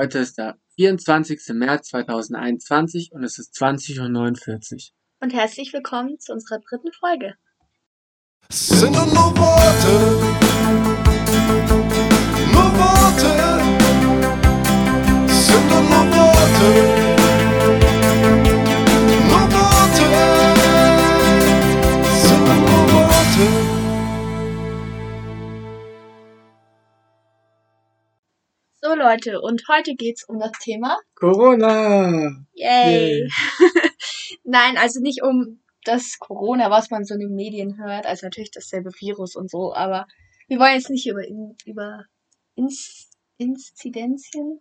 Heute ist der 24. März 2021 und es ist 20.49 Uhr. Und herzlich willkommen zu unserer dritten Folge. Sind nur Worte, So Leute, und heute geht's um das Thema. Corona! Yay! Nein, also nicht um das Corona, was man so in den Medien hört, also natürlich dasselbe Virus und so, aber wir wollen jetzt nicht über, in, über Ins, Inzidenzien.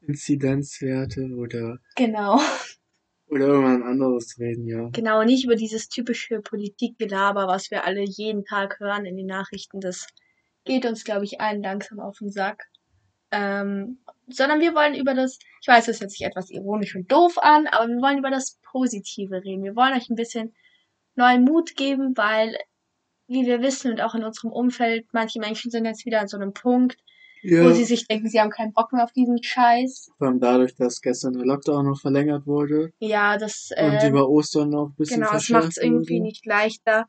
Inzidenzwerte oder, Genau. oder irgendwas anderes reden, ja. Genau, nicht über dieses typische Politikgelaber, was wir alle jeden Tag hören in den Nachrichten. Das geht uns, glaube ich, allen langsam auf den Sack. Ähm, sondern wir wollen über das, ich weiß, das hört sich etwas ironisch und doof an, aber wir wollen über das Positive reden. Wir wollen euch ein bisschen neuen Mut geben, weil, wie wir wissen und auch in unserem Umfeld, manche Menschen sind jetzt wieder an so einem Punkt, Ja, wo sie sich denken, sie haben keinen Bock mehr auf diesen Scheiß. vor allem dadurch, dass gestern der Lockdown noch verlängert wurde Ja, das, und äh, über Ostern noch ein bisschen Genau, es verschärft macht es irgendwie nicht leichter.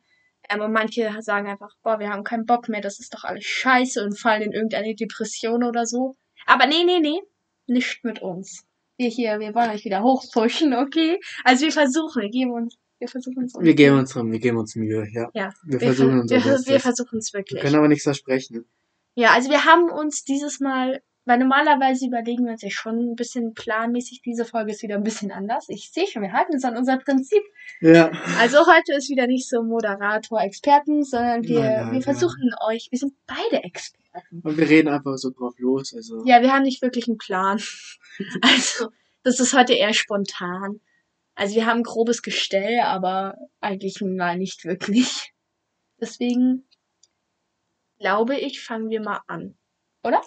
Ähm, und manche sagen einfach, boah, wir haben keinen Bock mehr, das ist doch alles scheiße und fallen in irgendeine Depression oder so. Aber nee, nee, nee, nicht mit uns. Wir hier, wir wollen euch wieder hochpushen, okay? Also wir versuchen, wir geben uns, wir versuchen uns. Wir geben uns rum, wir geben uns Mühe, ja. ja, Wir wir, versuchen ver- unser wir, wir versuchen es Wir wirklich. können aber nichts versprechen. Ja, also wir haben uns dieses Mal, weil normalerweise überlegen wir uns ja schon ein bisschen planmäßig, diese Folge ist wieder ein bisschen anders. Ich sehe schon, wir halten uns an unser Prinzip. Ja. Also heute ist wieder nicht so Moderator, Experten, sondern wir, Nein, nein, wir versuchen euch, wir sind beide Experten. Und wir reden einfach so drauf los, also. Ja, wir haben nicht wirklich einen Plan. Also, das ist heute eher spontan. Also wir haben ein grobes Gestell, aber eigentlich mal nicht wirklich. Deswegen glaube ich, fangen wir mal an. Oder?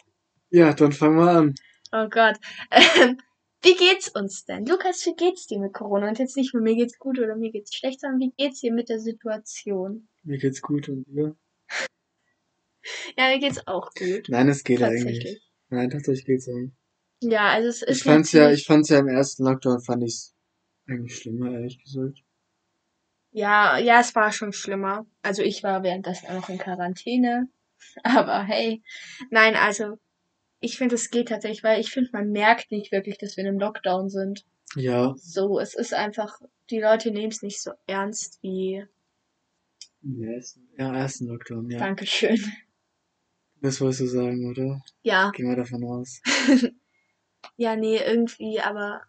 Ja, dann fangen wir an. Oh Gott. Ähm, wie geht's uns denn? Lukas, wie geht's dir mit Corona? Und jetzt nicht nur mir geht's gut oder mir geht's schlecht, sondern wie geht's dir mit der Situation? Mir geht's gut und dir? Ja, mir geht's auch gut. Nein, es geht eigentlich. Nein, tatsächlich geht's eigentlich. Ja, also es ist Ich fand's ja, ich fand's ja im ersten Lockdown fand ich's eigentlich schlimmer, ehrlich gesagt. Ja, ja, es war schon schlimmer. Also ich war währenddessen auch noch in Quarantäne. Aber hey, nein, also ich finde, es geht tatsächlich, weil ich finde, man merkt nicht wirklich, dass wir in einem Lockdown sind. Ja, So, es ist einfach, die Leute nehmen es nicht so ernst wie im ersten, ja, ersten Lockdown, ja. Dankeschön. Das wolltest du sagen, oder? Ja, Gehen wir davon aus. ja, nee, irgendwie, aber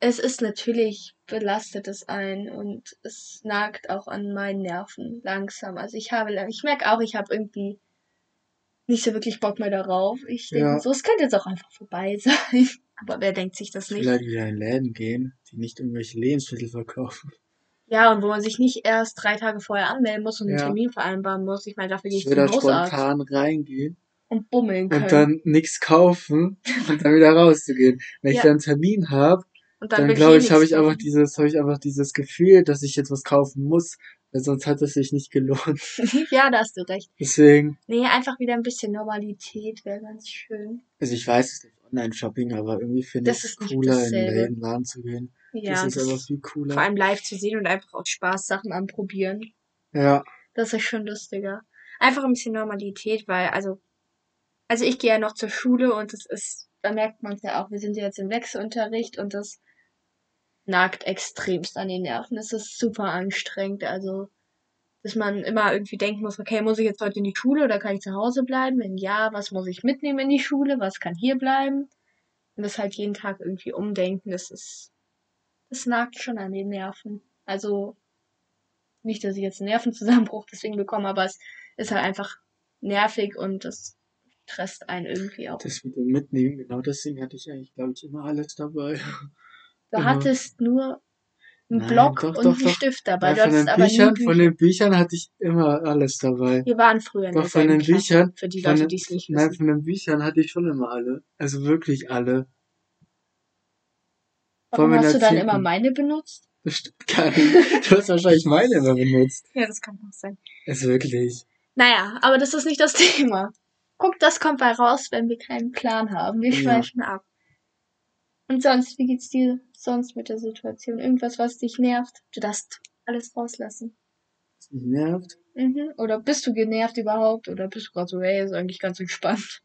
es ist natürlich, belastet es ein und es nagt auch an meinen Nerven langsam. Also ich habe, ich merke auch, ich habe irgendwie nicht so wirklich Bock mehr darauf. Ich denke Ja. so, es könnte jetzt auch einfach vorbei sein. Aber wer denkt sich das nicht? Vielleicht wieder in Läden gehen, die nicht irgendwelche Lebensmittel verkaufen. Ja, und wo man sich nicht erst drei Tage vorher anmelden muss und einen Ja. Termin vereinbaren muss. Ich meine, dafür gehe ich Ich zum da Hausarzt spontan reingehen und bummeln können. und dann nichts kaufen und dann wieder rauszugehen. Wenn ich Ja. dann einen Termin habe, Und dann will glaube ich, habe ich einfach dieses, habe ich einfach dieses Gefühl, dass ich jetzt was kaufen muss, weil sonst hat es sich nicht gelohnt. ja, da hast du recht. Deswegen, Nee, einfach wieder ein bisschen Normalität wäre ganz schön. also ich weiß, es ist Online-Shopping, aber irgendwie finde ich es cooler, in den Laden zu gehen. Ja, das ist einfach viel cooler. vor allem live zu sehen und einfach aus Spaß Sachen anprobieren. ja, Das ist schon lustiger. Einfach ein bisschen Normalität, weil, also, also ich gehe ja noch zur Schule und das ist, da merkt man es ja auch, wir sind ja jetzt im Wechselunterricht und das nagt extremst an den Nerven. Es ist super anstrengend, also, dass man immer irgendwie denken muss, okay, muss ich jetzt heute in die Schule oder kann ich zu Hause bleiben? Wenn ja, was muss ich mitnehmen in die Schule? Was kann hier bleiben? Und das halt jeden Tag irgendwie umdenken, das ist, das nagt schon an den Nerven. Also, nicht, dass ich jetzt einen Nervenzusammenbruch deswegen bekomme, aber es ist halt einfach nervig und das stresst einen irgendwie auch. das mit dem Mitnehmen, genau deswegen hatte ich eigentlich, glaube ich, immer alles dabei. Du immer. hattest nur einen Nein, Block doch, und doch, einen doch. Stift dabei. Ja, du von den aber Büchern, nie von Bücher. den Büchern hatte ich immer alles dabei. Wir waren früher in Doch von den Klasse, Büchern, für die Leute, die es nicht nein, wissen. von den Büchern hatte ich schon immer alle. Also wirklich alle. Warum hast du dann meiner immer meine benutzt? Das stimmt gar nicht. Du hast wahrscheinlich meine immer benutzt. Ja, das kann auch sein. Also wirklich. Naja, aber das ist nicht das Thema. Guck, das kommt bei raus, wenn wir keinen Plan haben. Wir Ja. schweifen ab. Und sonst, wie geht's dir sonst mit der Situation? Irgendwas, was dich nervt? Du darfst alles rauslassen. Was mich nervt. Mhm. Oder bist du genervt überhaupt? Oder bist du gerade so, hey, ist eigentlich ganz entspannt?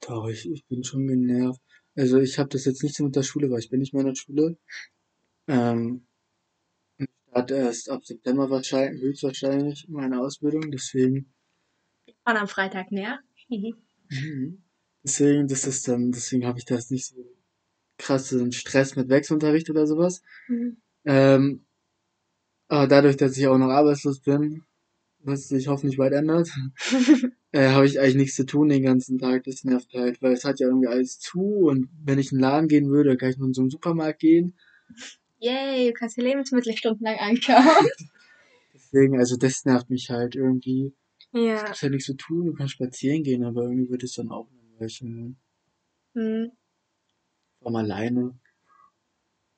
Doch, ich, ich bin schon genervt. Also ich habe das jetzt nicht so mit der Schule, weil ich bin nicht mehr in der Schule. Ähm, ich starte erst ab September wahrscheinlich, höchstwahrscheinlich meine Ausbildung, deswegen, Und am Freitag näher. Mhm. deswegen, das ist dann, deswegen habe ich da jetzt nicht so krassen Stress mit Wechselunterricht oder sowas. Mhm. Ähm, aber dadurch, dass ich auch noch arbeitslos bin, was sich hoffentlich bald ändert, äh, habe ich eigentlich nichts zu tun den ganzen Tag. Das nervt halt, weil es hat ja irgendwie alles zu und wenn ich in den Laden gehen würde, kann ich nur in so einen Supermarkt gehen. Yay, du kannst dir Lebensmittel stundenlang anschauen. Deswegen, also das nervt mich halt irgendwie. ja. Du hast ja nichts zu tun, du kannst spazieren gehen, aber irgendwie wird es dann auch langweilig. Mhm. Allem alleine.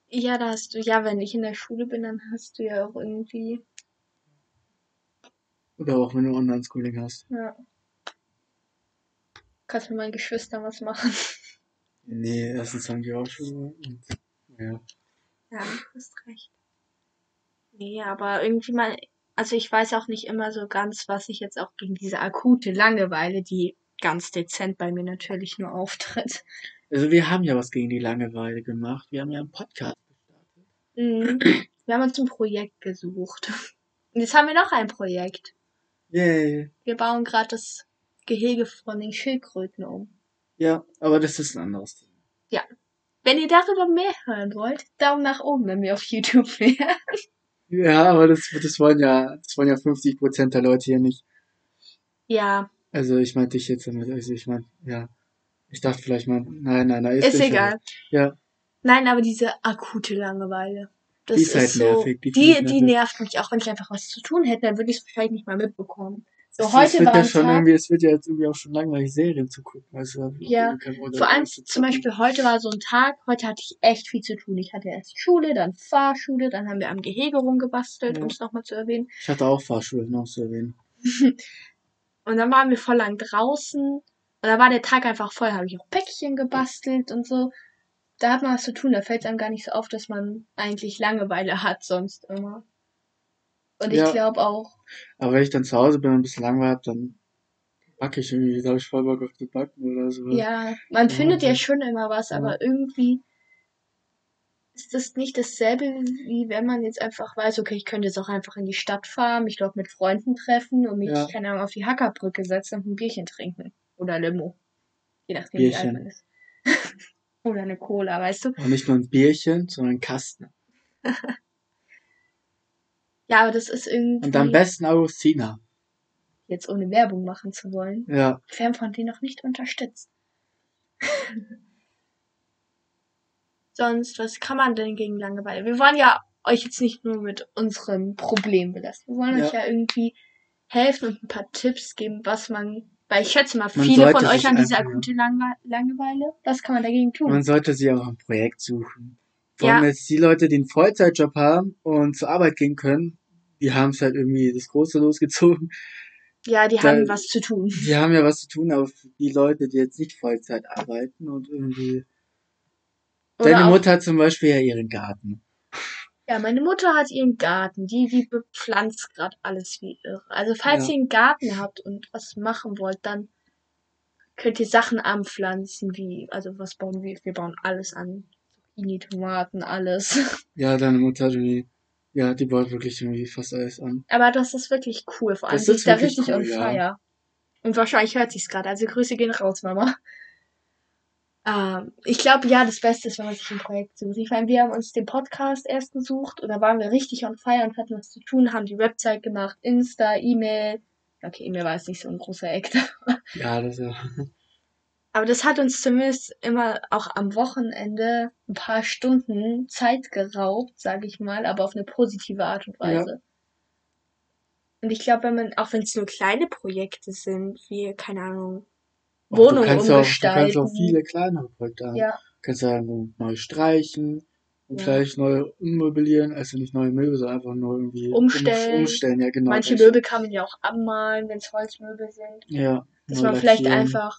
Ja, da hast du, ja, wenn ich in der Schule bin, dann hast du ja auch irgendwie, Oder auch wenn du Online-Schooling hast. ja. Kannst mit meinen Geschwistern was machen. Nee, erstens haben die auch schon. Und, ja. Ja, du hast recht. Nee, aber irgendwie mal, also ich weiß auch nicht immer so ganz, was ich jetzt auch gegen diese akute Langeweile, die ganz dezent bei mir natürlich nur auftritt. Also wir haben ja was gegen die Langeweile gemacht. Wir haben ja einen Podcast gestartet. Mhm. Wir haben uns ein Projekt gesucht. Und jetzt haben wir noch ein Projekt. Yay. Wir bauen gerade das Gehege von den Schildkröten um. Ja, aber das ist ein anderes Thema. Wenn ihr darüber mehr hören wollt, Daumen nach oben, wenn wir auf YouTube wären. Ja, aber das, das wollen ja, das wollen ja 50 Prozent der Leute hier nicht. Ja, Also ich meinte dich jetzt damit, also ich meine, ja. Ich dachte vielleicht mal, nein, nein, nein, ist, ist egal. Ja, Nein, aber diese akute Langeweile. Das Die ist halt so, nervig, die Die, die, nervt mich auch. Wenn ich einfach was zu tun hätte, dann würde ich es wahrscheinlich nicht mal mitbekommen. So, es, heute es wird war ja schon Tag, irgendwie, es wird ja jetzt irgendwie auch schon langweilig, Serien zu gucken. Also, Ja, vor allem zum Beispiel heute war so ein Tag, heute hatte ich echt viel zu tun. Ich hatte erst Schule, dann Fahrschule, dann haben wir am Gehege rumgebastelt, Ja. um es nochmal zu erwähnen. Ich hatte auch Fahrschule noch zu erwähnen. Und dann waren wir voll lang draußen. Und da war der Tag einfach voll, habe ich auch Päckchen gebastelt und so. Da hat man was zu tun, da fällt es einem gar nicht so auf, dass man eigentlich Langeweile hat sonst immer. Und ich Ja. glaube auch, Aber wenn ich dann zu Hause bin und ein bisschen langweilig hab, dann backe ich irgendwie, da habe ich voll Bock auf zu backen oder so. ja, man Ja, findet ja schon immer was, Ja. aber irgendwie ist das nicht dasselbe, wie wenn man jetzt einfach weiß, okay, ich könnte jetzt auch einfach in die Stadt fahren, mich dort mit Freunden treffen und mich, keine Ahnung, auf die Hackerbrücke setzen und ein Bierchen trinken. Oder Limo. Je nachdem, wie alt Bierchen. man ist. Oder eine Cola, weißt du? Und nicht nur ein Bierchen, sondern ein Kasten. Ja, aber das ist irgendwie, Und am besten Augustina. jetzt ohne Werbung machen zu wollen, Ja. wir von denen noch nicht unterstützt. Sonst, was kann man denn gegen Langeweile? Wir wollen ja euch jetzt nicht nur mit unserem Problem belasten. Wir wollen Ja. euch ja irgendwie helfen und ein paar Tipps geben, was man, weil ich schätze mal, viele von euch haben diese akute Langwe Langeweile. Was kann man dagegen tun? Man sollte sich auch ein Projekt suchen. Vor Ja. allem jetzt die Leute, die einen Vollzeitjob haben und zur Arbeit gehen können, die haben es halt irgendwie das Große losgezogen. ja, die da- haben was zu tun. Die haben ja was zu tun, aber die Leute, die jetzt nicht Vollzeit arbeiten und irgendwie. Oder Deine Mutter hat zum Beispiel ja ihren Garten. Ja, meine Mutter hat ihren Garten. Die, die bepflanzt gerade alles wie irre. Also falls Ja. ihr einen Garten habt und was machen wollt, dann könnt ihr Sachen anpflanzen, wie, also was bauen wir? Wir bauen alles an. Zucchini, Tomaten, alles. Ja, deine Mutter, die, ja, die baut wirklich irgendwie fast alles an. Aber das ist wirklich cool. Vor allem, Das ist ist da richtig cool, on ja. fire. Und wahrscheinlich hört sie es gerade. Also Grüße gehen raus, Mama. Ähm, ich glaube, ja, das Beste ist, wenn man sich ein Projekt sucht. Ich meine, wir haben uns den Podcast erst gesucht oder waren wir richtig on fire und hatten was zu tun, haben die Website gemacht, Insta, E-Mail. Okay, E-Mail war jetzt nicht so ein großer Act. Ja, das ja. Aber das hat uns zumindest immer auch am Wochenende ein paar Stunden Zeit geraubt, sage ich mal, aber auf eine positive Art und Weise. Und ich glaube, wenn man, auch wenn es nur kleine Projekte sind, wie, keine Ahnung, Wohnung du kannst auch, du umgestalten. kannst auch viele kleinere Projekte haben. Ja, Du kannst ja neu streichen und Ja. gleich neu ummöblieren, also nicht neue Möbel, sondern einfach nur irgendwie Umstellen. Um, umstellen, ja genau. manche. Möbel kann man ja auch abmalen, wenn es Holzmöbel sind. Ja. Dass man vielleicht lackieren. einfach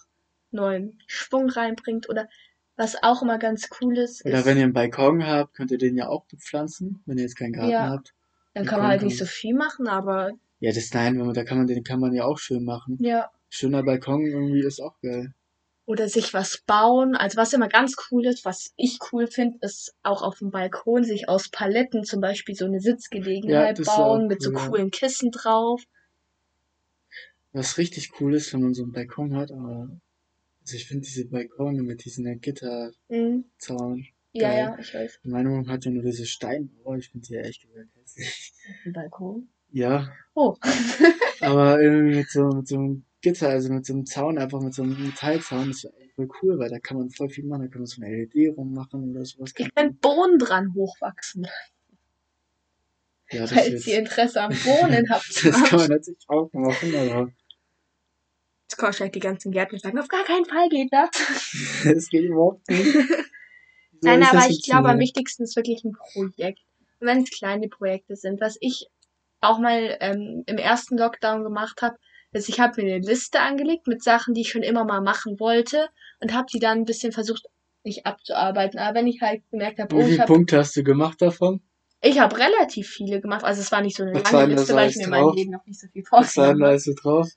neuen Schwung reinbringt oder Was auch immer ganz cool ist, Oder ist, wenn ihr einen Balkon habt, könnt ihr den ja auch bepflanzen, wenn ihr jetzt keinen Garten Ja. habt. dann kann man halt nicht so viel machen, aber Ja, das nein, da kann man den kann man ja auch schön machen. ja. Schöner Balkon irgendwie ist auch geil. Oder sich was bauen. Also was immer ganz cool ist, was ich cool finde, ist auch auf dem Balkon sich aus Paletten zum Beispiel so eine Sitzgelegenheit ist bauen auch mit so cool, ja. coolen Kissen drauf. Was richtig cool ist, wenn man so einen Balkon hat, aber also ich finde diese Balkone mit diesen Gitterzaun. Mhm. Ja, Geil. ja, ich weiß. Meine Wohnung hat ja nur diese Steinmauer, ich finde die ja echt gesagt hässlich. Ein Balkon. Ja, Oh. aber irgendwie mit so, mit so einem Gitter, also mit so einem Zaun, einfach mit so einem Metallzaun, das wäre voll cool, weil da kann man voll viel machen, da kann man so eine LED rummachen oder sowas. Ihr könnt Bohnen dran hochwachsen, Ja, falls ihr Interesse am Bohnen habt. das kann man natürlich auch machen, aber Jetzt kommen vielleicht die ganzen Gärtner und sagen, auf gar keinen Fall geht das. das geht überhaupt nicht. Soll Nein, aber ich glaube, am wichtigsten ist wirklich ein Projekt. Und wenn es kleine Projekte sind, was ich auch mal ähm, im ersten Lockdown gemacht habe, ist, ich habe mir eine Liste angelegt mit Sachen, die ich schon immer mal machen wollte und habe die dann ein bisschen versucht, nicht abzuarbeiten. Aber wenn ich halt gemerkt habe, oh, Wie viele habe Punkte hast du gemacht davon? ich hab relativ viele gemacht. Also es war nicht so eine Was lange Liste, weil ich mir in meinem? Leben noch nicht so viel Was vorgenommen habe. so drauf?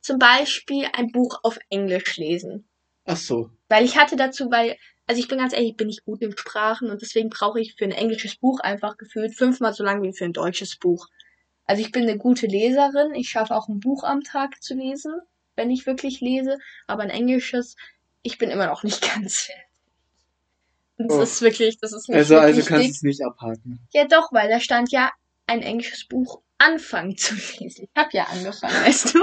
Zum Beispiel ein Buch auf Englisch lesen. Ach so. Weil ich hatte dazu, weil, also ich bin ganz ehrlich, ich bin nicht gut in Sprachen und deswegen brauche ich für ein englisches Buch einfach gefühlt fünfmal so lang wie für ein deutsches Buch. Also ich bin eine gute Leserin, ich schaffe auch ein Buch am Tag zu lesen, wenn ich wirklich lese, aber ein englisches, ich bin immer noch nicht ganz fertig. Das Oh. ist wirklich, das ist nicht Also, also kannst du es nicht abhaken. Ja doch, weil da stand ja ein englisches Buch anfangen zu lesen. Ich habe ja angefangen, weißt du?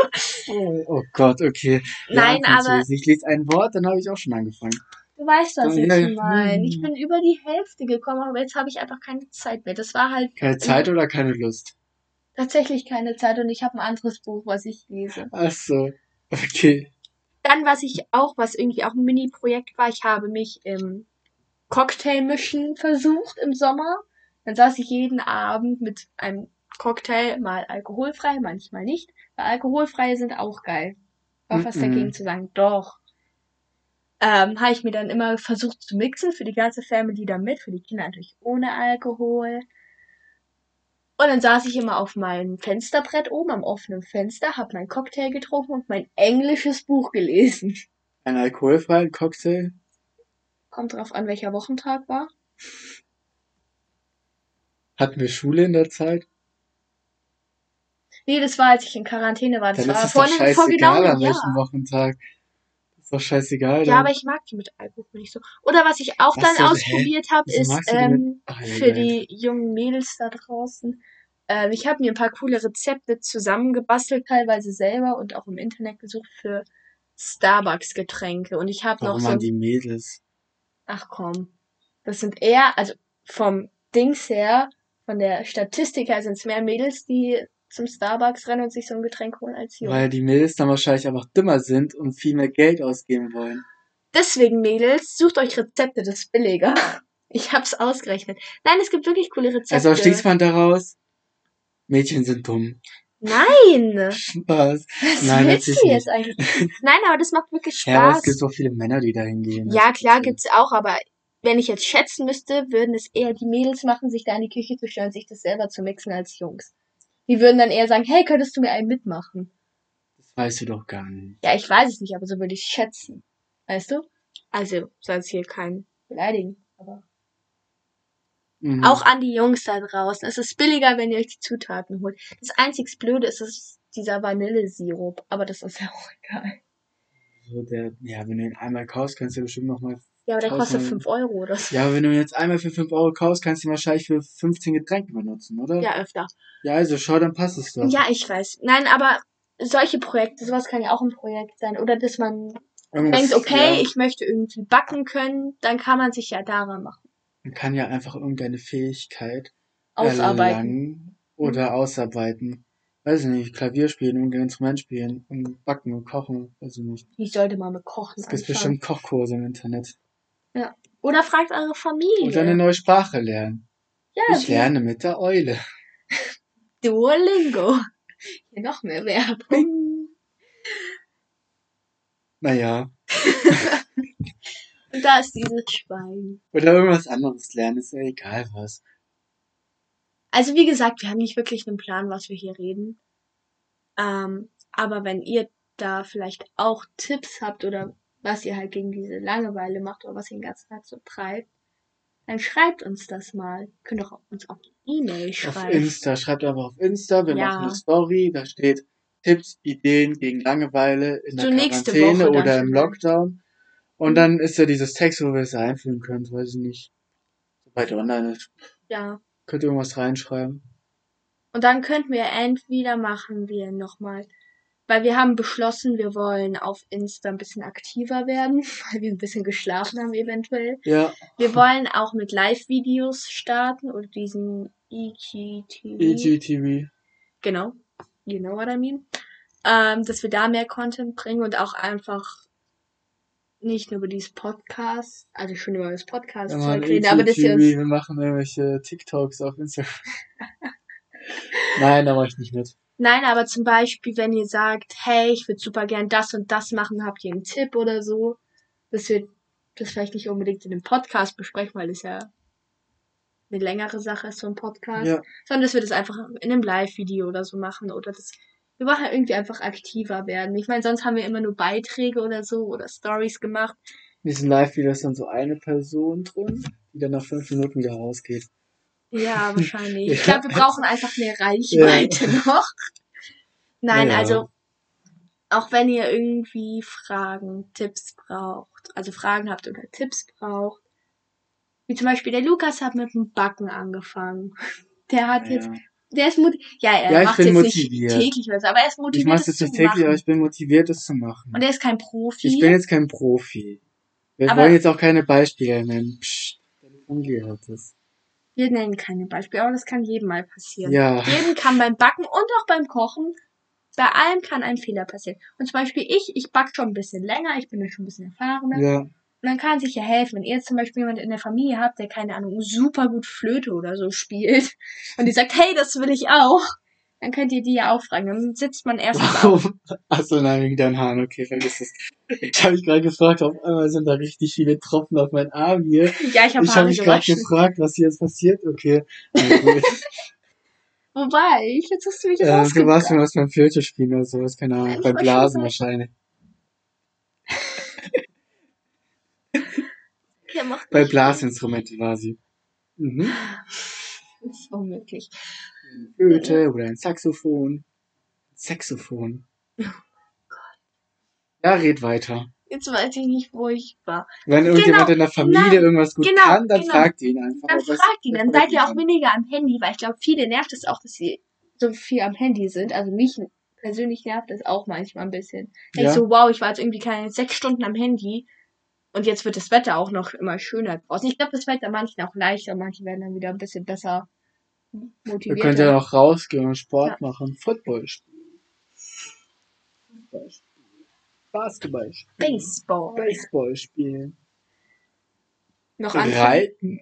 Oh, oh Gott, okay. Nein, zu aber. Ich lese ein Wort, dann habe ich auch schon angefangen. Du weißt, was Ja, ich ja. meine. Ich bin über die Hälfte gekommen, aber jetzt habe ich einfach keine Zeit mehr. Das war halt Keine Zeit oder keine Lust? Tatsächlich keine Zeit und ich habe ein anderes Buch, was ich lese. Ach so. Okay. Dann, was ich auch, was irgendwie auch ein Mini-Projekt war, ich habe mich im Cocktailmischen versucht im Sommer. Dann saß ich jeden Abend mit einem Cocktail, mal alkoholfrei, manchmal nicht. Weil alkoholfreie sind auch geil. War fast Mhm. dagegen zu sagen, doch. Ähm, habe ich mir dann immer versucht zu mixen, für die ganze Family dann mit, für die Kinder natürlich ohne Alkohol. Und dann saß ich immer auf meinem Fensterbrett oben am offenen Fenster, habe meinen Cocktail getrunken und mein englisches Buch gelesen. Ein alkoholfreien Cocktail? Kommt drauf an, welcher Wochentag war. Hatten wir Schule in der Zeit? Nee, das war, als ich in Quarantäne war. Das Dann war ist es doch vor, einem- vor genau scheißegal, an welchem Wochentag. Doch scheißegal. Ja, dann. aber ich mag die mit Alkohol nicht so. Oder was ich auch Was dann ausprobiert habe, ist du die ähm, Ach, für geil. die jungen Mädels da draußen. Ähm, ich habe mir ein paar coole Rezepte zusammengebastelt, teilweise selber und auch im Internet gesucht für Starbucks-Getränke. Und ich habe noch so waren die Mädels? Ach komm. Das sind eher, also vom Dings her, von der Statistik her sind es mehr Mädels, die zum Starbucks rennen und sich so ein Getränk holen als Jungs. Weil die Mädels dann wahrscheinlich einfach dümmer sind und viel mehr Geld ausgeben wollen. Deswegen, Mädels, sucht euch Rezepte, das ist billiger. Ich hab's ausgerechnet. Nein, es gibt wirklich coole Rezepte. Also schließt man daraus, Mädchen sind dumm. Nein! Spaß. Was Nein, willst du jetzt eigentlich? Nein, aber das macht wirklich Ja, aber es Spaß. gibt so viele Männer, die da hingehen. Ja, klar gibt's auch, aber wenn ich jetzt schätzen müsste, würden es eher die Mädels machen, sich da in die Küche zu stellen, sich das selber zu mixen als Jungs. Die würden dann eher sagen, hey, könntest du mir einen mitmachen? Das weißt du doch gar nicht. Ja, ich weiß es nicht, aber so würde ich schätzen. Weißt du? Also, soll es hier kein beleidigen, aber. Mhm. Auch an die Jungs da draußen. Es ist billiger, wenn ihr euch die Zutaten holt. Das einzig Blöde ist, ist dieser Vanillesirup, aber das ist ja auch egal. So der, ja, wenn du ihn einmal kaufst, kannst du ja bestimmt nochmal. Ja, aber der kostet Tausend- 5 Euro oder so. Ja, aber wenn du ihn jetzt einmal für 5 Euro kaufst, kannst du ihn wahrscheinlich für 15 Getränke benutzen, oder? Ja, öfter. Ja, also schau, dann passt es doch. Ja, ich weiß. Nein, aber solche Projekte, sowas kann ja auch ein Projekt sein. Oder dass man Irgendwas- denkt, okay, ja, ich möchte irgendwie backen können, dann kann man sich ja daran machen. Man kann ja einfach irgendeine Fähigkeit Ausarbeiten. oder ausarbeiten. Weiß ich nicht, Klavier spielen, irgendein Instrument spielen und backen und kochen, weiß ich nicht. Ich sollte mal mit Kochen Es gibt bestimmt Kochkurse im Internet. Oder fragt eure Familie. Oder eine neue Sprache lernen. ja, Ich lerne mit der Eule. Duolingo. Hier noch mehr Werbung. Naja. Und da ist dieses Schwein. Oder irgendwas anderes lernen, ist ja egal was. Also wie gesagt, wir haben nicht wirklich einen Plan, was wir hier reden. Ähm, aber wenn ihr da vielleicht auch Tipps habt oder was ihr halt gegen diese Langeweile macht oder was ihr den ganzen Tag so treibt, dann schreibt uns das mal. Könnt auch uns auf die E-Mail Auf schreiben. Insta, schreibt einfach auf Insta, wir Ja. machen eine Story, da steht Tipps, Ideen gegen Langeweile in der So Quarantäne oder im vielleicht. Lockdown. Und Mhm. dann ist ja dieses Text, wo wir es einfügen können, weiß ich nicht. Sobald online ist, Ja. könnt ihr irgendwas reinschreiben. Und dann könnten wir entweder machen wir nochmal, weil wir haben beschlossen, wir wollen auf Insta ein bisschen aktiver werden, weil wir ein bisschen geschlafen haben eventuell. Ja, Wir wollen auch mit Live-Videos starten oder diesen IGTV. EGTV. Genau. You know what I mean? Ähm, dass wir da mehr Content bringen und auch einfach nicht nur über dieses Podcast, also schon über das Podcast Ja, reden, aber wir EGTV, uns, wir machen irgendwelche TikToks auf Instagram. Nein, da mache ich nicht mit. Nein, aber zum Beispiel, wenn ihr sagt, hey, ich würde super gern das und das machen, habt ihr einen Tipp oder so, dass wir das vielleicht nicht unbedingt in dem Podcast besprechen, weil es ja eine längere Sache ist, so ein Podcast. Ja, sondern dass wir das einfach in einem Live-Video oder so machen oder das wir wollen halt irgendwie einfach aktiver werden. Ich meine, sonst haben wir immer nur Beiträge oder so oder Stories gemacht. in diesen Live-Videos ist dann so eine Person drin, die dann nach fünf Minuten wieder rausgeht. Ja, wahrscheinlich. Ich Ja. glaube, wir brauchen einfach mehr Reichweite noch. Nein, Ja. also auch wenn ihr irgendwie Fragen, Tipps braucht, also Fragen habt oder Tipps braucht, wie zum Beispiel der Lukas hat mit dem Backen angefangen. Der hat jetzt, Ja. der ist mut, ja, er Ja, ich macht jetzt motiviert. nicht täglich was, aber er ist Ich motiviert, mache es das jetzt täglich, aber ich bin motiviert, es zu machen. Und er ist kein Profi. Ich bin jetzt kein Profi. Wir Aber- wollen jetzt auch keine Beispiele nennen. Psst, deine Familie hört das. Wir nennen keine Beispiele, aber das kann jedem mal passieren. Ja. Jedem kann beim Backen und auch beim Kochen, bei allem kann ein Fehler passieren. Und zum Beispiel ich, ich back schon ein bisschen länger, ich bin ja schon ein bisschen erfahrener. Ja. Und dann kann sich ja helfen, wenn ihr jetzt zum Beispiel jemand in der Familie habt, der keine Ahnung, super gut Flöte oder so spielt und die sagt, hey, das will ich auch, dann könnt ihr die ja auch fragen. Dann sitzt man erst auf. Warum? Achso, nein, wegen deinen Haaren. Okay, vergiss es. Ich habe mich gerade gefragt, auf einmal sind da richtig viele Tropfen auf meinen Arm hier. Ja, ich habe Ich habe mich gerade gefragt, was hier jetzt passiert. Okay. Wobei, jetzt hast du mich äh, du rausgebracht. warst mir was beim Flöte spielen oder sowas, keine Ahnung. Beim war Blasen wahrscheinlich. Ja, Bei Blasinstrumenten war sie. Mhm. Das ist unmöglich. Flöte oder ein Saxophon. Saxophon. Ja, red weiter. Jetzt weiß ich nicht, wo ich war. Wenn irgendjemand in der Familie nein, irgendwas gut genau, kann, dann genau. fragt ihn einfach. Dann fragt ihn, dann seid ihr auch weniger am Handy, weil ich glaube, viele nervt es auch, dass sie so viel am Handy sind. Also mich persönlich nervt es auch manchmal ein bisschen. Ja. so, wow, ich war jetzt irgendwie keine sechs Stunden am Handy und jetzt wird das Wetter auch noch immer schöner draußen. Ich glaube, das dann manchen auch leichter, manche werden dann wieder ein bisschen besser Ihr motiviert. könnt ja noch rausgehen und Sport machen. Football spielen. Basketball spielen. Baseball. Baseball spielen. Noch andere. Reiten.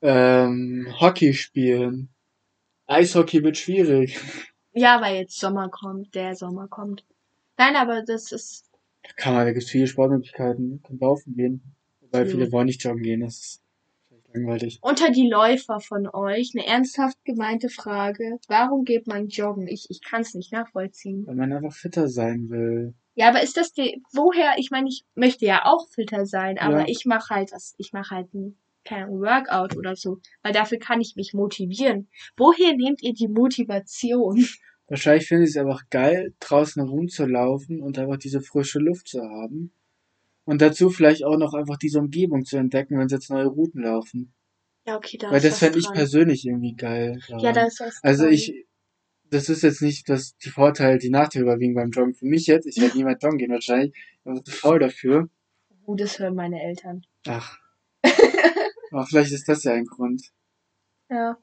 Ähm, Hockey spielen. Eishockey wird schwierig. Ja, weil jetzt Sommer kommt, der Sommer kommt. Nein, aber das ist Kann man, da gibt viele Sportmöglichkeiten. Man kann laufen gehen. Wobei Ja. viele wollen nicht joggen gehen. Das ist langweilig. unter die Läufer von euch eine ernsthaft gemeinte Frage. Warum geht man joggen? Ich, ich kann es nicht nachvollziehen. Weil man einfach fitter sein will. Ja, aber ist das die, woher, ich meine, ich möchte ja auch fitter sein, aber Ja. ich mache halt was, ich mache halt ein, kein Workout oder so, weil dafür kann ich mich motivieren. Woher nehmt ihr die Motivation? Wahrscheinlich finden sie es einfach geil, draußen rumzulaufen und einfach diese frische Luft zu haben. Und dazu vielleicht auch noch einfach diese Umgebung zu entdecken, wenn sie jetzt neue Routen laufen. Ja, okay, da Weil ist das fände ich persönlich irgendwie geil. Ja, daran. da ist was Also dran. ich, das ist jetzt nicht, dass die Vorteile, die Nachteile überwiegen beim Joggen. Für mich jetzt, ich werde niemals joggen gehen wahrscheinlich. Ich bin zu faul dafür. Uh, das hören meine Eltern. Ach. Aber vielleicht ist das ja ein Grund. Ja.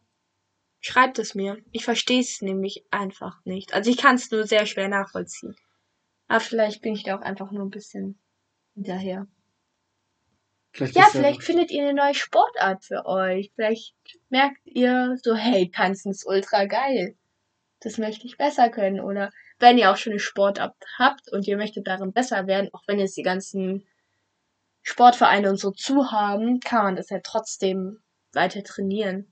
Schreibt es mir. Ich verstehe es nämlich einfach nicht. Also ich kann es nur sehr schwer nachvollziehen. Aber vielleicht bin ich da auch einfach nur ein bisschen hinterher. Vielleicht Ja, vielleicht findet ihr eine neue Sportart für euch. Vielleicht merkt ihr so, hey, tanzen ist ultra geil. Das möchte ich besser können. Oder wenn ihr auch schon eine Sportart habt und ihr möchtet darin besser werden, auch wenn jetzt die ganzen Sportvereine und so zu haben, kann man das ja trotzdem weiter trainieren.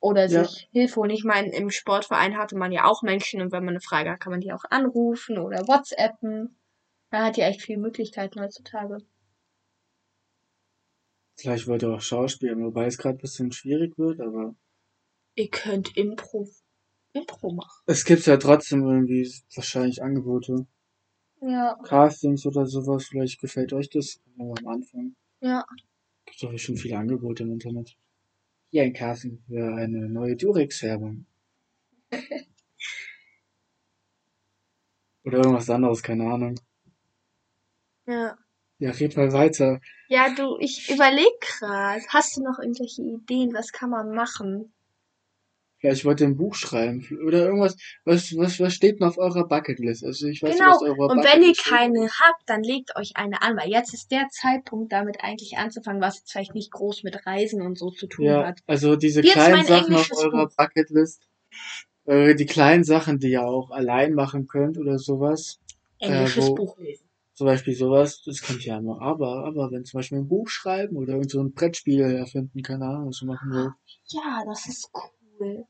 Oder Ja. sich Hilfe holen. Ich meine, im Sportverein hatte man ja auch Menschen und wenn man eine Frage hat, kann man die auch anrufen oder WhatsAppen. Man hat ja echt viele Möglichkeiten heutzutage. Vielleicht wollte er auch Schauspielen, wobei es gerade ein bisschen schwierig wird, aber Ihr könnt Impro, Impro machen. es gibt ja trotzdem irgendwie wahrscheinlich Angebote. Ja, Castings oder sowas, vielleicht gefällt euch das aber am Anfang. ja. Gibt doch schon viele Angebote im Internet. Hier ein Casting für eine neue Durex-Werbung. Oder irgendwas anderes, keine Ahnung. Ja. Ja, red mal weiter. Ja, du, ich überleg grad. Hast du noch irgendwelche Ideen? Was kann man machen? Vielleicht wollt ihr ein Buch schreiben. Oder irgendwas. Was, was, was steht denn auf eurer Bucketlist? Also ich weiß nicht, Genau. was auf eurer Und wenn ihr keine habt, dann legt euch eine an, weil jetzt ist der Zeitpunkt, damit eigentlich anzufangen, was jetzt vielleicht nicht groß mit Reisen und so zu tun Ja, hat. also diese jetzt kleinen Sachen auf eurer Bucketlist. Äh, die kleinen Sachen, die ihr auch allein machen könnt oder sowas. Englisches wo- Buch lesen. Zum Beispiel sowas, das könnt ihr ja immer. Aber, aber wenn zum Beispiel ein Buch schreiben oder irgend so ein Brettspiel erfinden, keine Ahnung, was ihr machen wollt. Ja, das ist cool.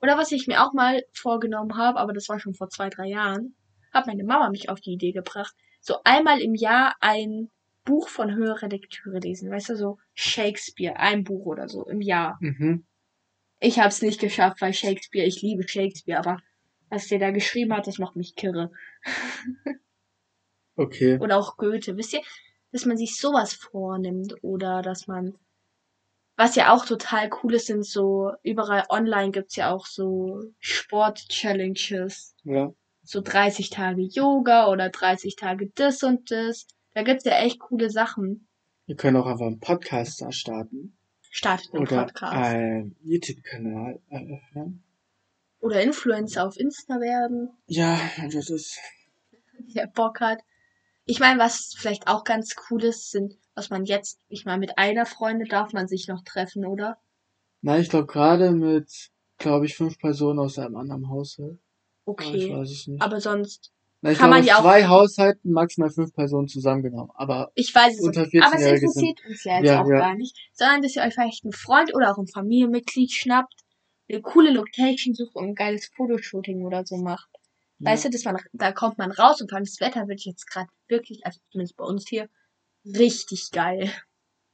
Oder was ich mir auch mal vorgenommen habe, aber das war schon vor zwei, drei Jahren, hat meine Mama mich auf die Idee gebracht, so einmal im Jahr ein Buch von höherer Lektüre lesen. Weißt du, so Shakespeare, ein Buch oder so im Jahr. Mhm. Ich habe es nicht geschafft, weil Shakespeare, ich liebe Shakespeare, aber was der da geschrieben hat, das macht mich kirre. Okay. Oder auch Goethe. Wisst ihr, dass man sich sowas vornimmt oder dass man, was ja auch total cool ist, sind so, überall online gibt's ja auch so Sport-Challenges. Ja. So 30 Tage Yoga oder 30 Tage das und das. Da gibt's ja echt coole Sachen. Wir können auch einfach einen Podcast da starten. Startet einen Oder Podcast. einen YouTube-Kanal eröffnen. Oder Influencer auf Insta werden. Ja, das ist. der Bock hat. Ich meine, was vielleicht auch ganz cool ist, sind, was man jetzt, ich meine, mit einer Freundin darf man sich noch treffen, oder? Na, ich glaube gerade mit, glaube ich, fünf Personen aus einem anderen Haushalt. Aber Ich Okay. weiß es nicht. Aber sonst, Na, ich kann glaube, man ja auch- zwei Haushalten maximal fünf Personen zusammengenommen. Aber ich weiß es Unter nicht. Aber es 14-Jährige interessiert uns ja jetzt Ja, auch ja. gar nicht. Sondern, dass ihr euch vielleicht einen Freund oder auch ein Familienmitglied schnappt, eine coole Location sucht und ein geiles Fotoshooting oder so macht. Weißt du, dass man, da kommt man raus und vor allem das Wetter wird jetzt gerade wirklich, also zumindest bei uns hier, richtig geil.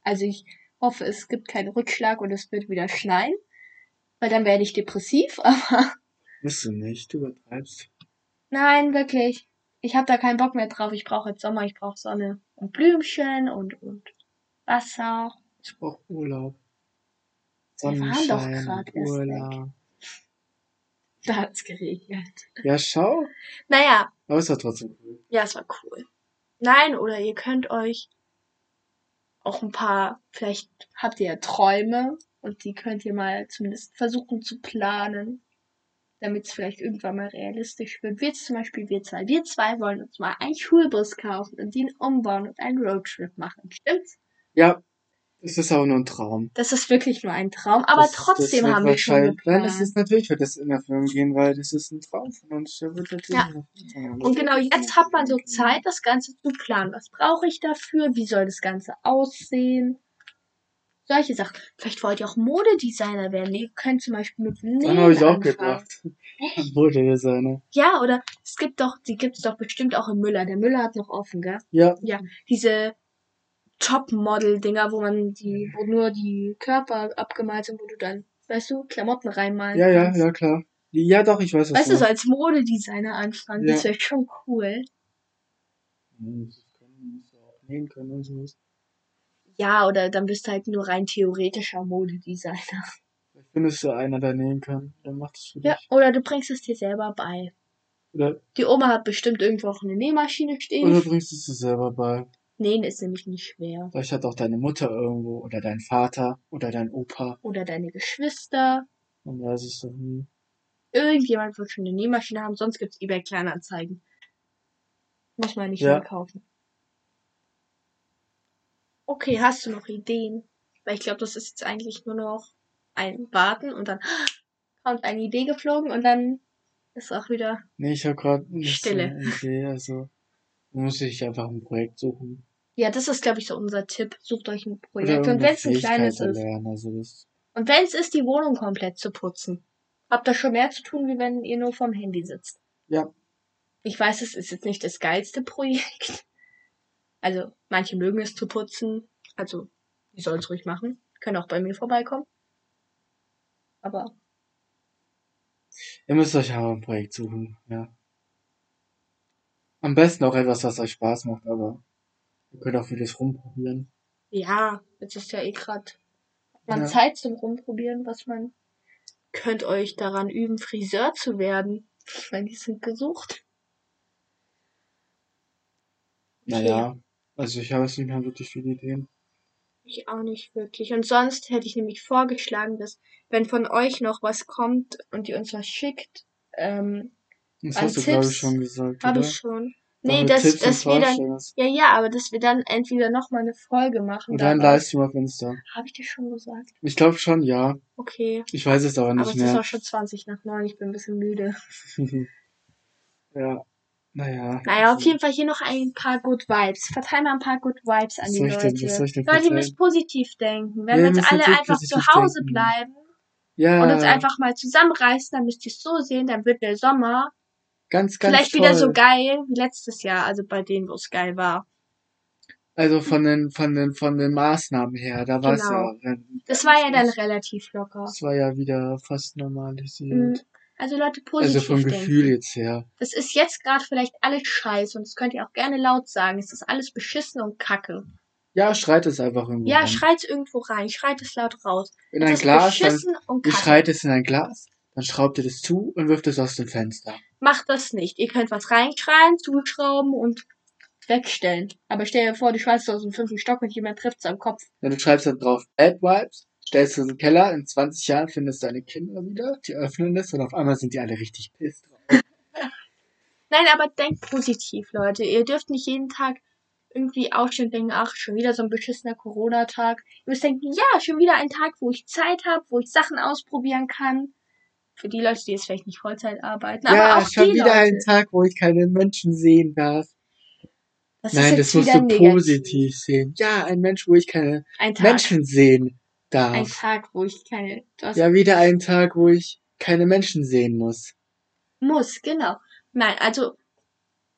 Also ich hoffe, es gibt keinen Rückschlag und es wird wieder schneien, weil dann werde ich depressiv, aber Bist du nicht, du übertreibst. nein, wirklich. Ich habe da keinen Bock mehr drauf. Ich brauche jetzt Sommer, ich brauche Sonne und Blümchen und, und Wasser. Ich brauch Urlaub. Wir waren doch Sonnenschein, grad erst Urlaub. Da hat's geregnet. Ja, schau. Naja, Aber ist ja trotzdem cool. Ja, es war cool. Nein, oder ihr könnt euch auch ein paar, vielleicht habt ihr ja Träume und die könnt ihr mal zumindest versuchen zu planen, damit es vielleicht irgendwann mal realistisch wird. Wir zum Beispiel, wir zwei. Wir zwei wollen uns mal einen Schulbus kaufen und den umbauen und einen Roadtrip machen. Stimmt's? Ja, das ist aber nur ein Traum. Das ist wirklich nur ein Traum, aber Das- trotzdem das haben wir schon Nein, geplant. das ist natürlich wird das in Erfüllung gehen, weil das ist ein Traum von uns. Der wird natürlich Ja. Und genau jetzt hat man so Zeit, das Ganze zu planen. Was brauche ich dafür? Wie soll das Ganze aussehen? Solche Sachen. Vielleicht wollt ihr auch Modedesigner werden. Ihr könnt zum Beispiel mit Nähen Dann habe ich auch anfangen. gedacht. Modedesigner. Ja, oder es gibt doch, die gibt's doch bestimmt auch im Müller. Der Müller hat noch offen, gell? Ja, Diese Top-Model-Dinger, wo man die, wo nur die Körper abgemalt sind, wo du dann, weißt du, Klamotten reinmalen ja, ja, kannst. ja, klar. Ja, doch, ich weiß, was Weißt du, so als Modedesigner anfangen, Ja. das wäre schon cool. Ja, oder dann bist du halt nur rein theoretischer Modedesigner. Findest du einer, der nähen kann. Dann macht es für Ja, dich. oder du bringst es dir selber bei. Oder, Die Oma hat bestimmt irgendwo auch eine Nähmaschine stehen. oder bringst du es dir selber bei. Nähen ist nämlich nicht schwer. Vielleicht hat auch deine Mutter irgendwo oder dein Vater oder dein Opa. Oder deine Geschwister. Man weiß es doch nie. Irgendjemand wird schon eine Nähmaschine haben, sonst gibt's eBay Kleinanzeigen. Muss man nicht Ja. mehr kaufen. Okay, hast du noch Ideen? Weil ich glaube, das ist jetzt eigentlich nur noch ein Warten und dann kommt eine Idee geflogen und dann ist auch wieder Nee, ich habe gerade nicht Stille. eine Idee. Also, muss sich einfach ein Projekt suchen. Ja, das ist, glaube ich, so unser Tipp. Sucht euch ein Oder Projekt. Und wenn es ein kleines ist. erlernen. Also Und wenn es ist, die Wohnung komplett zu putzen. Habt ihr schon mehr zu tun, wie wenn ihr nur vorm Handy sitzt. ja, Ich weiß, es ist jetzt nicht das geilste Projekt. Also, manche mögen es zu putzen. Also, die sollen es ruhig machen. Können auch bei mir vorbeikommen. Aber, ihr müsst euch aber ein Projekt suchen, ja. Am besten auch etwas, was euch Spaß macht, aber ihr könnt auch vieles rumprobieren. ja, jetzt ist ja eh grad hat man Ja. Zeit zum Rumprobieren, was man könnt euch daran üben, Friseur zu werden. Ich meine, die sind gesucht. Okay. Naja, also ich habe jetzt nicht mehr wirklich viele Ideen. Ich auch nicht wirklich. Und sonst hätte ich nämlich vorgeschlagen, dass, wenn von euch noch was kommt und ihr uns was schickt, ähm, Das hast du, glaube ich, schon gesagt, habe ich schon. Nee, dass, Tipps dass wir dann, ja, ja, aber dass wir dann entweder nochmal eine Folge machen. Oder ein Livestream auf Insta. Habe ich dir schon gesagt? Ich glaube schon, ja. Okay. Ich weiß es aber Aber nicht es ist mehr. auch schon 20 nach 9, ich bin ein bisschen müde. ja. Naja. Naja, auf jeden Fall hier noch ein paar Good Vibes. Verteil mal ein paar Good Vibes an die Leute. denn- Leute, ihr müsst positiv denken. Wenn Ja, wir jetzt alle einfach zu Hause denken. bleiben Ja, und uns einfach mal zusammenreißen, dann müsst ihr es so sehen, dann wird der Sommer ganz, ganz vielleicht toll. wieder so geil wie letztes Jahr, also bei denen, wo es geil war. Also von den, von den, von den Maßnahmen her, da war es Genau. ja, Das war ja dann relativ locker. das war ja wieder fast normalisiert. Mhm. Also Leute, Also positiv vom denken. Gefühl jetzt her. Das ist jetzt gerade vielleicht alles scheiße und das könnt ihr auch gerne laut sagen. Es ist alles beschissen und kacke. Ja, schreit es einfach irgendwie. Ja, rein. schreit irgendwo rein, schreit es laut raus. in Es ein Glas, dann, beschissen und ihr kacke. schreit es in ein Glas, dann schraubt ihr das zu und wirft es aus dem Fenster. Macht das nicht. Ihr könnt was reinschreien, zuschrauben und wegstellen. Aber stell dir vor, du schreist aus dem fünften Stock und jemand trifft es am Kopf. Dann du schreibst dann drauf Bad Vibes, stellst du in den Keller, in 20 Jahren findest du deine Kinder wieder, die öffnen es und auf einmal sind die alle richtig pisst drauf. Nein, aber denkt positiv, Leute. Ihr dürft nicht jeden Tag irgendwie aufstehen und denken, ach, schon wieder so ein beschissener Corona-Tag. Ihr müsst denken, ja, schon wieder ein Tag, wo ich Zeit habe, wo ich Sachen ausprobieren kann. Für die Leute, die jetzt vielleicht nicht Vollzeit arbeiten. ja, aber auch schon wieder Leute. ein Tag, wo ich keine Menschen sehen darf. Das Nein, das musst du negativ. positiv sehen. Ja, ein Mensch, wo ich keine. Menschen sehen darf. Ein Tag, wo ich keine. Ja, wieder ein Tag, wo ich keine Menschen sehen muss. muss, genau. Nein, also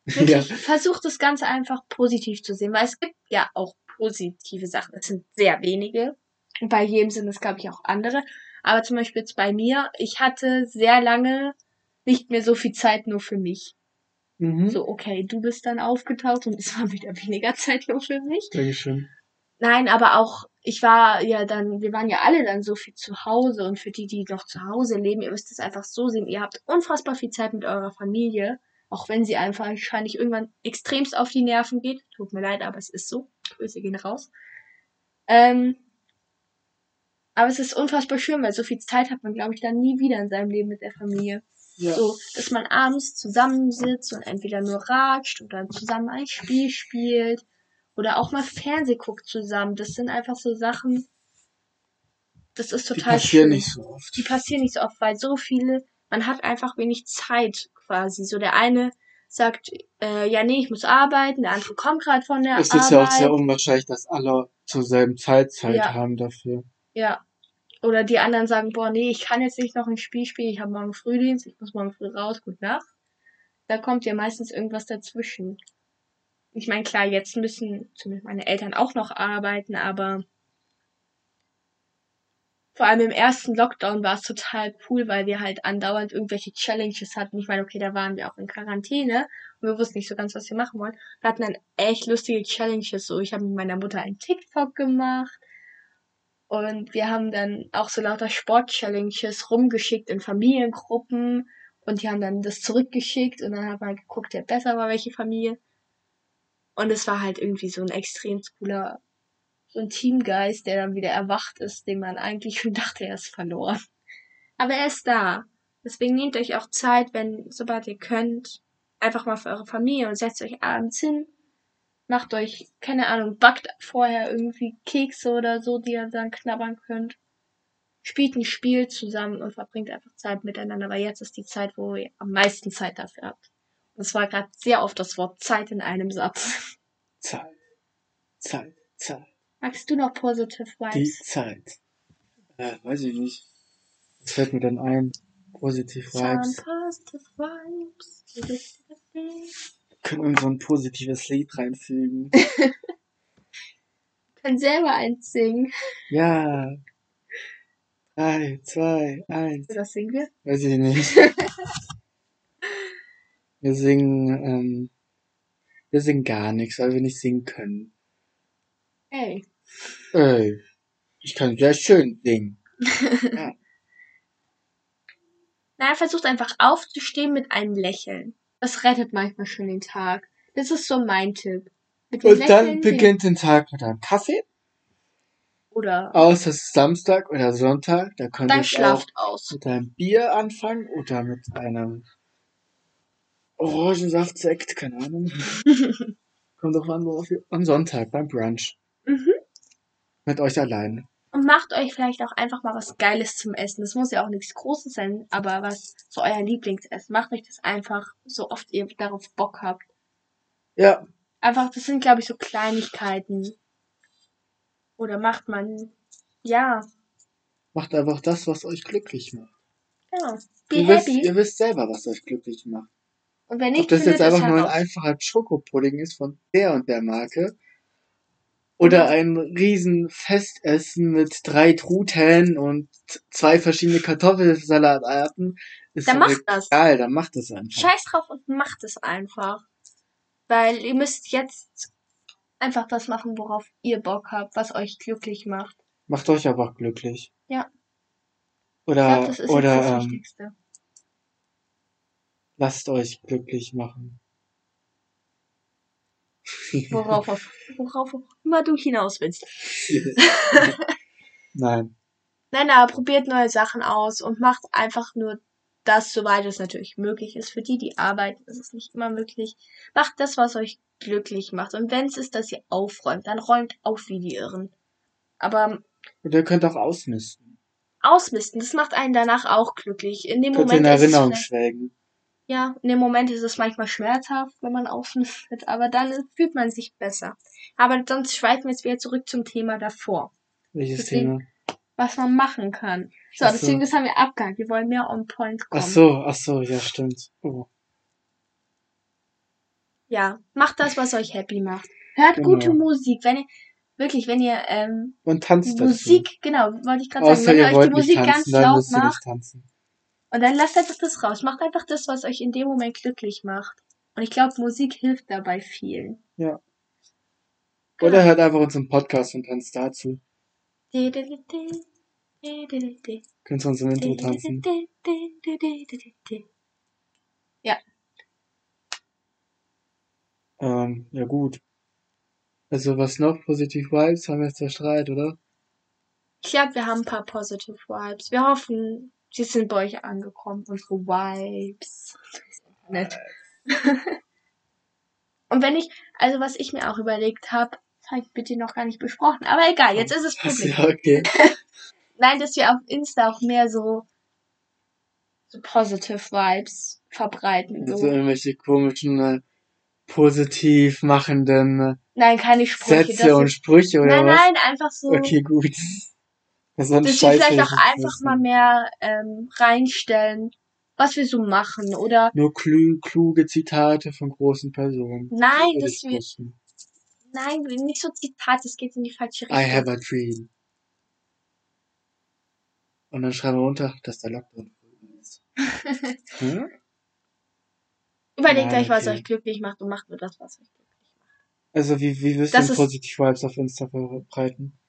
Ja, wirklich versucht das Ganze einfach positiv zu sehen, weil es gibt ja auch positive Sachen. Es sind sehr wenige. Und bei jedem sind es, glaube ich, auch andere. Aber zum Beispiel jetzt bei mir, ich hatte sehr lange nicht mehr so viel Zeit nur für mich. mhm. So, okay, du bist dann aufgetaucht und es war wieder weniger Zeit nur für mich. Dankeschön. Nein, aber auch, ich war ja dann, wir waren ja alle dann so viel zu Hause und für die, die noch zu Hause leben, ihr müsst es einfach so sehen, ihr habt unfassbar viel Zeit mit eurer Familie, auch wenn sie einfach wahrscheinlich irgendwann extremst auf die Nerven geht. Tut mir leid, aber es ist so. Grüße gehen raus. Ähm, aber es ist unfassbar schön, weil so viel Zeit hat man, glaube ich, dann nie wieder in seinem Leben mit der Familie. Ja. So, dass man abends zusammensitzt und entweder nur ratscht oder zusammen ein Spiel spielt oder auch mal Fernseh guckt zusammen. Das sind einfach so Sachen, das ist Die total passieren schön. nicht so oft. Die passieren nicht so oft, weil so viele, man hat einfach wenig Zeit quasi. So der eine sagt, äh, ja nee, ich muss arbeiten, der andere kommt gerade von der Es ist Arbeit. ja auch sehr unwahrscheinlich, dass alle zur selben Zeit Zeit Ja. haben dafür. Ja. Oder die anderen sagen, boah, nee, ich kann jetzt nicht noch ein Spiel spielen, ich habe morgen Frühdienst, ich muss morgen früh raus, gut Nacht. Da kommt ja meistens irgendwas dazwischen. Ich meine, klar, jetzt müssen zumindest meine Eltern auch noch arbeiten, aber vor allem im ersten Lockdown war es total cool, weil wir halt andauernd irgendwelche Challenges hatten. Ich meine, okay, da waren wir auch in Quarantäne und wir wussten nicht so ganz, was wir machen wollen. Wir hatten dann echt lustige Challenges. So, ich habe mit meiner Mutter einen TikTok gemacht. Und wir haben dann auch so lauter Sport-Challenges rumgeschickt in Familiengruppen. Und die haben dann das zurückgeschickt und dann hat man geguckt, wer besser war, welche Familie. Und es war halt irgendwie so ein extrem cooler, so ein Teamgeist, der dann wieder erwacht ist, den man eigentlich schon dachte, er ist verloren. Aber er ist da. Deswegen nehmt euch auch Zeit, wenn, sobald ihr könnt, einfach mal für eure Familie und setzt euch abends hin, macht euch, keine Ahnung, backt vorher irgendwie Kekse oder so, die ihr dann knabbern könnt. Spielt ein Spiel zusammen und verbringt einfach Zeit miteinander, weil jetzt ist die Zeit, wo ihr am meisten Zeit dafür habt. Und es war gerade sehr oft das Wort Zeit in einem Satz. Zeit. Zeit, Zeit, Magst du noch Positive die Vibes? Zeit. Äh, weiß ich nicht. Was fällt mir denn ein? Positive Some Vibes. positive vibes. Können irgend so ein positives Lied reinfügen. Kann selber eins singen. Ja. Drei, zwei, eins. Was singen wir? Weiß ich nicht. Wir singen, ähm, wir singen gar nichts, weil wir nicht singen können. Ey. Ey, ich kann sehr schön singen. Nein, versucht einfach aufzustehen mit einem Lächeln. Das rettet manchmal schon den Tag. Das ist so mein Tipp. Mit Und dann beginnt den Tag mit einem Kaffee. Oder Außer es ist Samstag oder Sonntag, da könnt dann ihr auch schlaft aus. mit einem Bier anfangen oder mit einem Orangensaft-Sekt, keine Ahnung. Kommt drauf an, worauf ihr, am Sonntag beim Brunch. Mhm. Mit euch allein. Und macht euch vielleicht auch einfach mal was Geiles zum Essen. Das muss ja auch nichts Großes sein, aber was so euer Lieblingsessen. Macht euch das einfach so oft ihr darauf Bock habt. Ja, Einfach, das sind glaube ich so Kleinigkeiten. Oder macht man, ja, macht einfach das, was euch glücklich macht. genau. Be Ihr wisst, happy. ihr wisst selber, was euch glücklich macht. Und wenn Ob nicht, das findet jetzt einfach nur ein einfacher Schokopudding ist von der und der Marke. Oder ein riesen Festessen mit drei Truthähnen und zwei verschiedene Kartoffelsalatarten. Ist Dann macht das. egal, dann macht das einfach. Scheiß drauf und macht es einfach. Weil ihr müsst jetzt einfach das machen, worauf ihr Bock habt, was euch glücklich macht. Macht euch einfach glücklich. Ja. Oder, glaube, das ist jetzt oder das ähm, Wichtigste. lasst euch glücklich machen. Worauf, auf, worauf immer du hinaus willst. Nein. Nein, aber probiert neue Sachen aus und macht einfach nur das, soweit es natürlich möglich ist. Für die, die arbeiten, ist es nicht immer möglich. Macht das, was euch glücklich macht. Und wenn es ist, dass ihr aufräumt, dann räumt auf wie die Irren. Aber Und ihr könnt auch ausmisten. ausmisten, das macht einen danach auch glücklich. In dem Könnt ihr in Moment ist es Erinnerung schwelgen. Ja, in dem Moment ist es manchmal schmerzhaft, wenn man aufmistet, aber dann fühlt man sich besser. Aber sonst schweifen wir jetzt wieder zurück zum Thema davor, Welches Deswegen- Thema? was man machen kann. So, Ach so. deswegen, das haben wir abgehakt. Wir wollen mehr on point kommen. Ach so, ach so, ja, stimmt. Oh. Ja, macht das, was euch happy macht. Hört Genau. gute Musik. Wenn ihr, wirklich, wenn ihr, ähm, Und tanzt dazu. Musik, genau, wollte ich gerade sagen, wenn ihr euch die Musik ganz tanzen, dann laut macht, nicht tanzen. Und dann lasst einfach das raus. Macht einfach das, was euch in dem Moment glücklich macht. Und ich glaube, Musik hilft dabei vielen. Ja. Genau. Oder hört einfach unseren Podcast und tanzt dazu. Könnt ihr uns im Intro tanzen. Ja, Ähm, ja gut. Also was noch? Positive Vibes haben wir jetzt zerstreit, oder? ich glaube, wir haben ein paar positive Vibes. Wir hoffen, sie sind bei euch angekommen, unsere Vibes. Nett. Und wenn ich, also was ich mir auch überlegt habe, das habe ich bitte noch gar nicht besprochen, aber egal, jetzt ist es. Ja, okay. Nein, dass wir auf Insta auch mehr so, so positive Vibes verbreiten. Also So. irgendwelche komischen, äh, positiv machenden Nein, keine äh, Sprüche. Sätze und Sprüche oder nein, was? nein, einfach so. Okay, gut. Das ist ein dass wir vielleicht auch einfach mal mehr ähm, reinstellen, was wir so machen. Oder Nur klü kluge Zitate von großen Personen. nein, Würde dass ich wir. posten. Nein, nicht so Zitat, das geht in die falsche I Richtung. have a dream. Und dann schreiben wir runter, dass der Lockdown ist. hm? Überlegt Nein, euch, was okay. euch glücklich macht und macht nur das, was euch glücklich macht. Also wie, wie Das du Positive Vibes auf Insta verbreiten?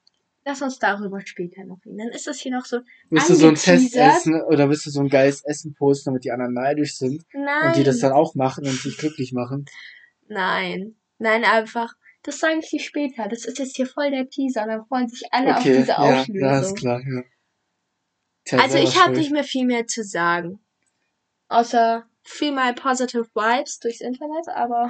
Lass uns darüber später noch reden. Dann ist das hier noch so. Willst du so ein. Festessen oder willst du so ein geiles Essen posten, damit die anderen neidisch sind Nein. und die das dann auch machen und dich glücklich machen? Nein. Nein, einfach. Das sage ich dir später. Das ist jetzt hier voll der Teaser. Dann freuen sich alle auf Okay, diese ja, Auflösung. ja, ist klar, ja. Tja, Also ich habe nicht mehr viel mehr zu sagen. Außer viel mal positive Vibes durchs Internet, aber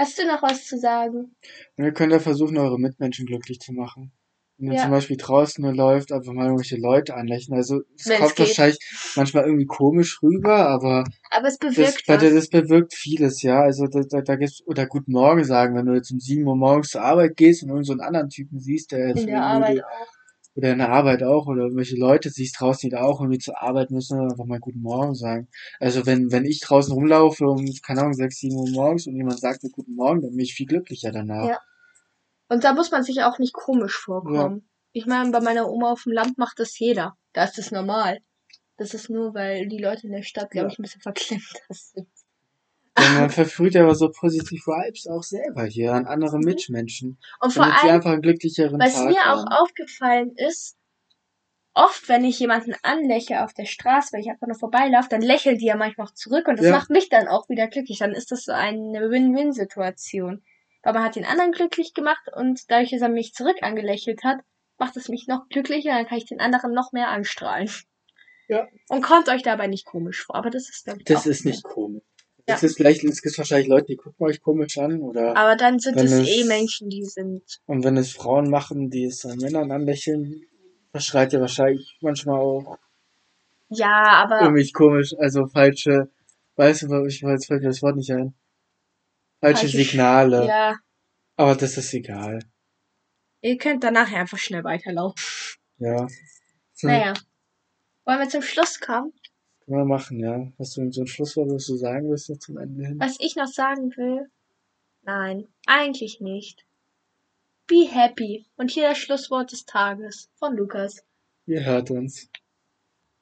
hast du noch was zu sagen? Und ihr könnt ja versuchen, eure Mitmenschen glücklich zu machen. wenn man Ja. zum Beispiel draußen nur läuft, einfach mal irgendwelche Leute anlächeln. Also es Wenn's kommt geht. wahrscheinlich manchmal irgendwie komisch rüber, aber Aber es das, bewirkt dir, was. das bewirkt vieles, ja. Also da, da, da gibt's, oder Guten Morgen sagen, wenn du jetzt um 7 Uhr morgens zur Arbeit gehst und irgend so einen anderen Typen siehst, der jetzt In der Arbeit auch. Oder in der Arbeit auch, oder irgendwelche Leute siehst draußen, die da auch irgendwie zur Arbeit müssen, einfach mal Guten Morgen sagen. Also wenn, wenn ich draußen rumlaufe um, keine Ahnung, 6, 7 Uhr morgens und jemand sagt mir Guten Morgen, dann bin ich viel glücklicher danach. Ja. Und da muss man sich auch nicht komisch vorkommen. Ich meine, bei meiner Oma auf dem Land macht das jeder. Da ist das normal. Das ist nur, weil die Leute in der Stadt, glaube Ja. ich, ein bisschen verklemmt sind. Denn man verfrüht ja aber so positiv Vibes auch selber hier an andere Mhm. Mitmenschen. Und vor Damit sie allem, einfach einen glücklicheren was Tag mir auch haben. aufgefallen ist, oft, wenn ich jemanden anlächle auf der Straße, wenn ich einfach nur vorbeilaufe, dann lächeln die ja manchmal auch zurück und das Ja. macht mich dann auch wieder glücklich. Dann ist das so eine Win-Win-Situation. Weil man hat den anderen glücklich gemacht und dadurch, dass er mich zurück angelächelt hat, macht es mich noch glücklicher, dann kann ich den anderen noch mehr anstrahlen. Ja. Und kommt euch dabei nicht komisch vor, aber das ist ich, Das auch ist nicht komisch. Das ist vielleicht, es gibt wahrscheinlich Leute, die gucken euch komisch an, oder, Aber dann sind es es- eh Menschen, die sind. und wenn es Frauen machen, die es an Männern anlächeln, verschreit ihr wahrscheinlich manchmal auch Ja, aber irgendwie komisch, also falsche, weißt du, ich weiß, fällt mir das Wort nicht ein. Falsche Falsche Sch- Signale. ja, Aber das ist egal. ihr könnt danach einfach schnell weiterlaufen. Ja. Hm, Naja. Wollen wir zum Schluss kommen? Können wir machen, ja. Hast du so ein Schlusswort, was du sagen willst noch zum Ende hin? Was ich noch sagen will? Nein, eigentlich nicht. Be happy. Und hier das Schlusswort des Tages von Lukas. Ihr hört uns.